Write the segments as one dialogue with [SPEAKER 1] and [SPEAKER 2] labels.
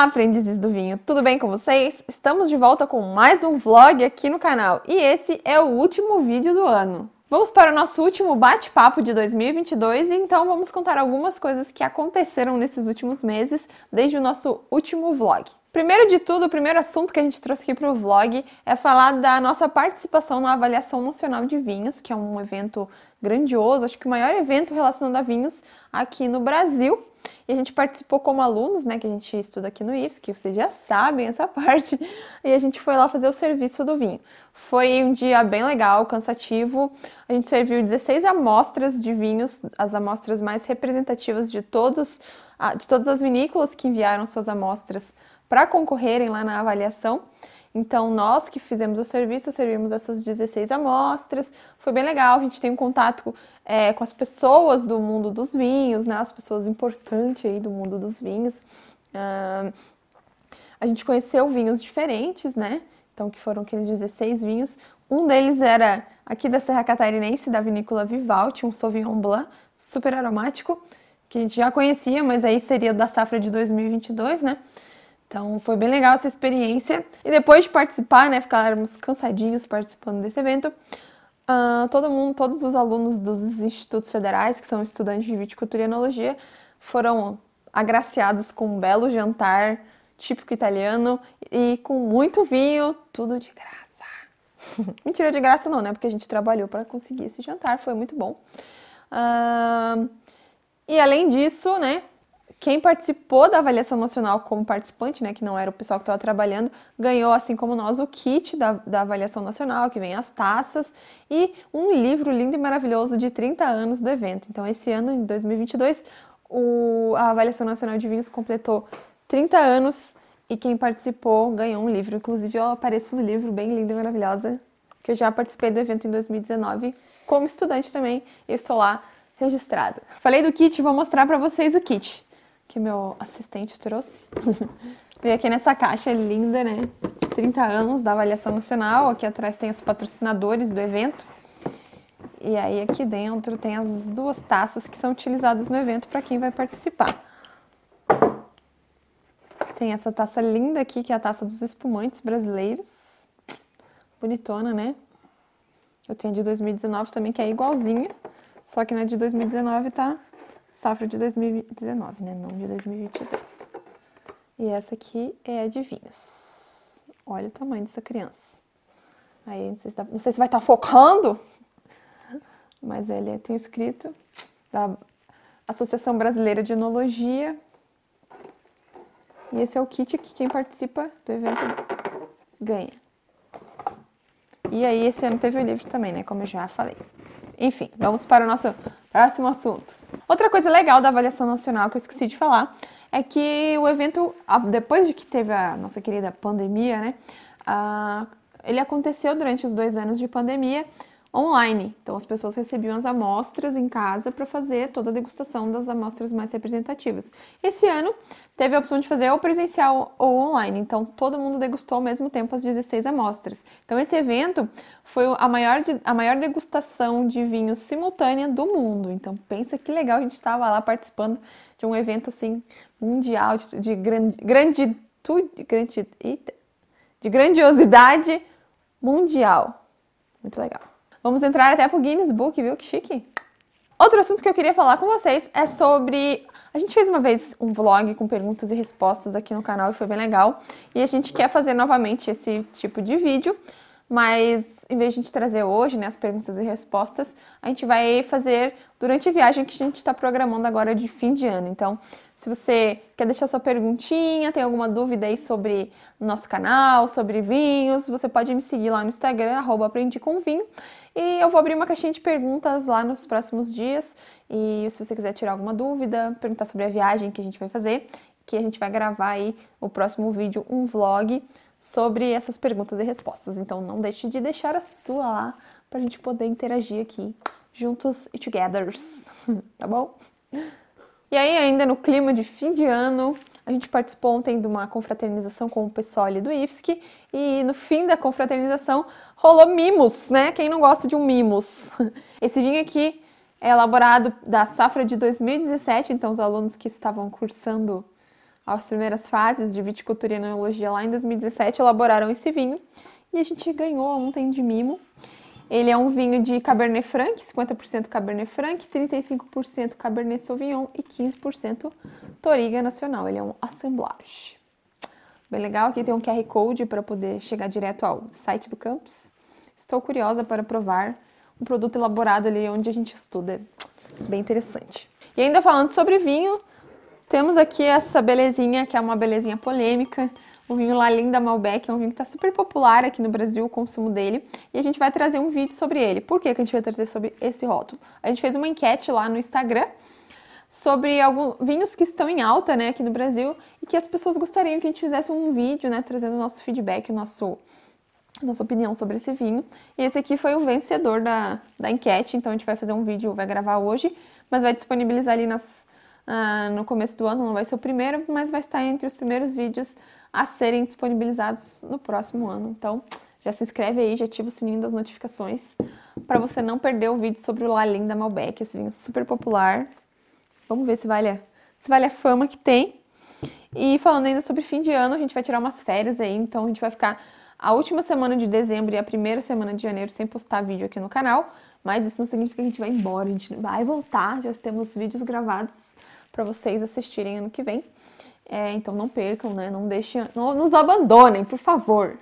[SPEAKER 1] Olá, aprendizes do vinho, tudo bem com vocês? Estamos de volta com mais um vlog aqui no canal e esse é o último vídeo do ano. Vamos para o nosso último bate-papo de 2022 e então vamos contar algumas coisas que aconteceram nesses últimos meses desde o nosso último vlog. Primeiro de tudo, o primeiro assunto que a gente trouxe aqui para o vlog é falar da nossa participação na Avaliação Nacional de Vinhos, que é um evento grandioso, acho que o maior evento relacionado a vinhos aqui no Brasil. E a gente participou como alunos, né, que a gente estuda aqui no IFS, que vocês já sabem essa parte, e a gente foi lá fazer o serviço do vinho. Foi um dia bem legal, cansativo. A gente serviu 16 amostras de vinhos, as amostras mais representativas de todos, de todas as vinícolas que enviaram suas amostras para concorrerem lá na avaliação. Então, nós que fizemos o serviço, servimos essas 16 amostras, foi bem legal, a gente tem um contato é, com as pessoas do mundo dos vinhos, né, as pessoas importantes aí do mundo dos vinhos. Uh, a gente conheceu vinhos diferentes, né, então que foram aqueles 16 vinhos. Um deles era aqui da Serra Catarinense, da vinícola Vivaldi, um Sauvignon Blanc, super aromático, que a gente já conhecia, mas aí seria da safra de 2022, né, então foi bem legal essa experiência. E depois de participar, né, ficarmos cansadinhos participando desse evento, uh, todo mundo, todos os alunos dos institutos federais, que são estudantes de viticultura e enologia, foram agraciados com um belo jantar típico italiano e com muito vinho, tudo de graça. Mentira de graça não, né? Porque a gente trabalhou para conseguir esse jantar, foi muito bom. Uh, e além disso, né, quem participou da avaliação nacional como participante, né, que não era o pessoal que estava trabalhando, ganhou, assim como nós, o kit da, da avaliação nacional, que vem as taças e um livro lindo e maravilhoso de 30 anos do evento. Então, esse ano, em 2022, o, a avaliação nacional de vinhos completou 30 anos e quem participou ganhou um livro. Inclusive, eu apareço no livro, bem linda e maravilhosa, que eu já participei do evento em 2019 como estudante também, e estou lá registrada. Falei do kit, vou mostrar para vocês o kit que meu assistente trouxe. Veio aqui nessa caixa linda, né? De 30 anos da avaliação nacional. Aqui atrás tem os patrocinadores do evento. E aí aqui dentro tem as duas taças que são utilizadas no evento para quem vai participar. Tem essa taça linda aqui, que é a taça dos espumantes brasileiros. Bonitona, né? Eu tenho de 2019 também, que é igualzinha. Só que na de 2019 tá Safra de 2019, né? Não de 2022. E essa aqui é de vinhos. Olha o tamanho dessa criança. Aí, não sei se, não sei se vai estar tá focando, mas ele tem escrito da Associação Brasileira de Enologia. E esse é o kit que quem participa do evento ganha. E aí, esse ano teve o livro também, né? Como eu já falei. Enfim, vamos para o nosso próximo assunto. Outra coisa legal da avaliação nacional que eu esqueci de falar é que o evento, depois de que teve a nossa querida pandemia, né? ele aconteceu durante os dois anos de pandemia online. Então as pessoas recebiam as amostras em casa para fazer toda a degustação das amostras mais representativas. Esse ano teve a opção de fazer ou presencial ou online, então todo mundo degustou ao mesmo tempo as 16 amostras. Então esse evento foi a maior, a maior degustação de vinhos simultânea do mundo. Então pensa que legal a gente estava lá participando de um evento assim mundial de, de grande, grande, de grandiosidade mundial. Muito legal. Vamos entrar até pro Guinness Book, viu? Que chique. Outro assunto que eu queria falar com vocês é sobre. A gente fez uma vez um vlog com perguntas e respostas aqui no canal e foi bem legal. E a gente quer fazer novamente esse tipo de vídeo, mas em vez de a gente trazer hoje né, as perguntas e respostas, a gente vai fazer durante a viagem que a gente está programando agora de fim de ano. Então, se você quer deixar sua perguntinha, tem alguma dúvida aí sobre nosso canal, sobre vinhos, você pode me seguir lá no Instagram, arroba aprendi com vinho. E eu vou abrir uma caixinha de perguntas lá nos próximos dias. E se você quiser tirar alguma dúvida, perguntar sobre a viagem que a gente vai fazer, que a gente vai gravar aí o próximo vídeo, um vlog sobre essas perguntas e respostas. Então não deixe de deixar a sua lá para a gente poder interagir aqui juntos e togethers, tá bom? E aí, ainda no clima de fim de ano, a gente participou ontem de uma confraternização com o pessoal ali do IFSC e no fim da confraternização rolou mimos, né? Quem não gosta de um mimos? Esse vinho aqui é elaborado da safra de 2017, então os alunos que estavam cursando as primeiras fases de viticultura e enologia lá em 2017 elaboraram esse vinho e a gente ganhou ontem de mimo. Ele é um vinho de Cabernet Franc, 50% Cabernet Franc, 35% Cabernet Sauvignon e 15% Toriga Nacional. Ele é um assemblage. Bem legal, aqui tem um QR Code para poder chegar direto ao site do campus. Estou curiosa para provar um produto elaborado ali onde a gente estuda. Bem interessante. E ainda falando sobre vinho, temos aqui essa belezinha, que é uma belezinha polêmica, o vinho Lalim da Malbec, é um vinho que está super popular aqui no Brasil, o consumo dele, e a gente vai trazer um vídeo sobre ele. Por que, que a gente vai trazer sobre esse rótulo? A gente fez uma enquete lá no Instagram sobre alguns vinhos que estão em alta, né, aqui no Brasil, e que as pessoas gostariam que a gente fizesse um vídeo, né, trazendo o nosso feedback, o nosso nossa opinião sobre esse vinho. E esse aqui foi o vencedor da, da enquete, então a gente vai fazer um vídeo, vai gravar hoje, mas vai disponibilizar ali nas, uh, no começo do ano, não vai ser o primeiro, mas vai estar entre os primeiros vídeos a serem disponibilizados no próximo ano. Então, já se inscreve aí, já ativa o sininho das notificações para você não perder o vídeo sobre o Lalim da Malbec, esse vinho super popular. Vamos ver se vale a, se vale a fama que tem. E falando ainda sobre fim de ano, a gente vai tirar umas férias aí, então a gente vai ficar a última semana de dezembro e a primeira semana de janeiro sem postar vídeo aqui no canal, mas isso não significa que a gente vai embora, a gente vai voltar, já temos vídeos gravados para vocês assistirem ano que vem. É, então não percam, né? Não deixem, não nos abandonem, por favor.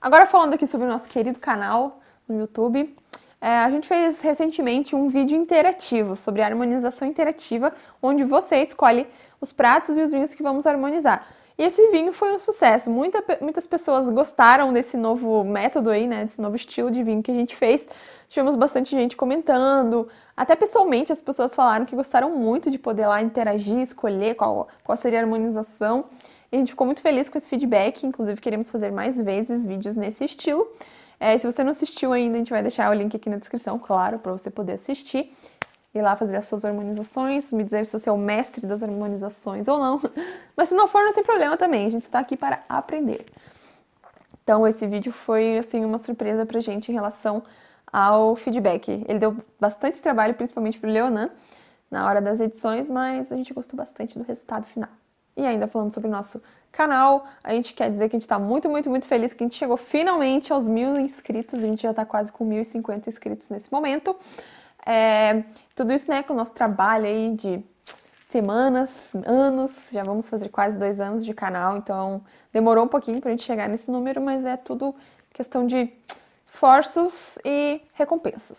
[SPEAKER 1] Agora falando aqui sobre o nosso querido canal no YouTube, é, a gente fez recentemente um vídeo interativo sobre harmonização interativa, onde você escolhe os pratos e os vinhos que vamos harmonizar. E esse vinho foi um sucesso. Muita, muitas pessoas gostaram desse novo método aí, né? Desse novo estilo de vinho que a gente fez. Tivemos bastante gente comentando. Até pessoalmente as pessoas falaram que gostaram muito de poder lá interagir, escolher qual, qual seria a harmonização. E a gente ficou muito feliz com esse feedback. Inclusive, queremos fazer mais vezes vídeos nesse estilo. É, se você não assistiu ainda, a gente vai deixar o link aqui na descrição, claro, para você poder assistir ir lá fazer as suas harmonizações, me dizer se você é o mestre das harmonizações ou não. Mas se não for, não tem problema também, a gente está aqui para aprender. Então, esse vídeo foi, assim, uma surpresa pra gente em relação ao feedback. Ele deu bastante trabalho, principalmente pro Leonan, na hora das edições, mas a gente gostou bastante do resultado final. E ainda falando sobre o nosso canal, a gente quer dizer que a gente está muito, muito, muito feliz que a gente chegou finalmente aos mil inscritos, a gente já está quase com 1.050 inscritos nesse momento. É, tudo isso, né, com o nosso trabalho aí de semanas, anos, já vamos fazer quase dois anos de canal, então demorou um pouquinho para a gente chegar nesse número, mas é tudo questão de esforços e recompensas.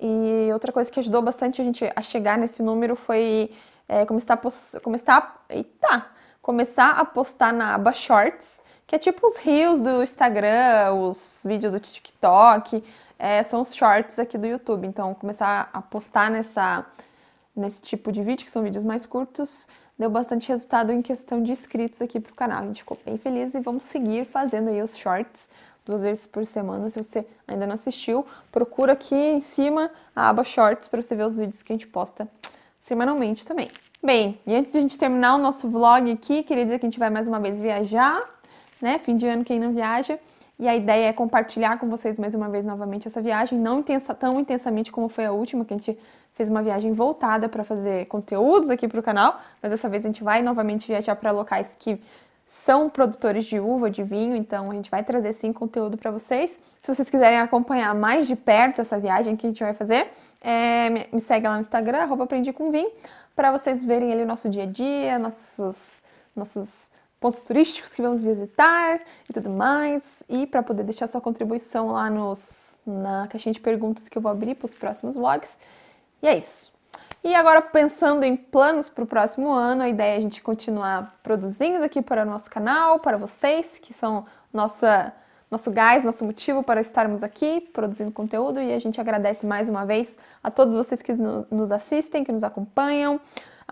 [SPEAKER 1] E outra coisa que ajudou bastante a gente a chegar nesse número foi é, começar, a começar, eita, começar a postar na aba Shorts, que é tipo os reels do Instagram, os vídeos do TikTok, é, são os shorts aqui do YouTube. Então, começar a postar nessa, nesse tipo de vídeo, que são vídeos mais curtos, deu bastante resultado em questão de inscritos aqui pro canal. A gente ficou bem feliz e vamos seguir fazendo aí os shorts duas vezes por semana. Se você ainda não assistiu, procura aqui em cima a aba shorts para você ver os vídeos que a gente posta semanalmente também. Bem, e antes de a gente terminar o nosso vlog aqui, queria dizer que a gente vai mais uma vez viajar, né? Fim de ano quem não viaja. E a ideia é compartilhar com vocês mais uma vez novamente essa viagem, não intensa, tão intensamente como foi a última, que a gente fez uma viagem voltada para fazer conteúdos aqui para o canal, mas dessa vez a gente vai novamente viajar para locais que são produtores de uva, de vinho, então a gente vai trazer sim conteúdo para vocês. Se vocês quiserem acompanhar mais de perto essa viagem que a gente vai fazer, é, me segue lá no Instagram, aprendi com vinho, para vocês verem ali o nosso dia a dia, nossos, nossos pontos turísticos que vamos visitar e tudo mais. E para poder deixar sua contribuição lá nos, na caixinha de perguntas que eu vou abrir para os próximos vlogs. E é isso. E agora, pensando em planos para o próximo ano, a ideia é a gente continuar produzindo aqui para o nosso canal, para vocês, que são nossa, nosso gás, nosso motivo para estarmos aqui produzindo conteúdo. E a gente agradece mais uma vez a todos vocês que nos assistem, que nos acompanham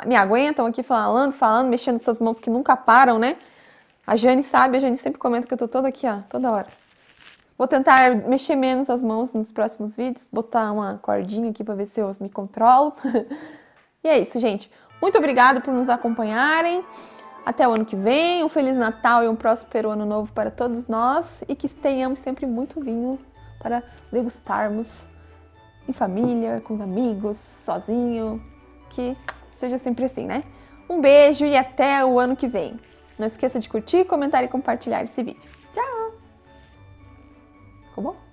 [SPEAKER 1] me aguentam aqui falando, falando, mexendo essas mãos que nunca param, né? A Jane sabe, a Jane sempre comenta que eu tô toda aqui, ó, toda hora. Vou tentar mexer menos as mãos nos próximos vídeos, botar uma cordinha aqui para ver se eu me controlo. e é isso, gente. Muito obrigado por nos acompanharem. Até o ano que vem. Um Feliz Natal e um próspero ano novo para todos nós. E que tenhamos sempre muito vinho para degustarmos em família, com os amigos, sozinho. Que seja sempre assim, né? Um beijo e até o ano que vem. Não esqueça de curtir, comentar e compartilhar esse vídeo. Tchau! Ficou bom?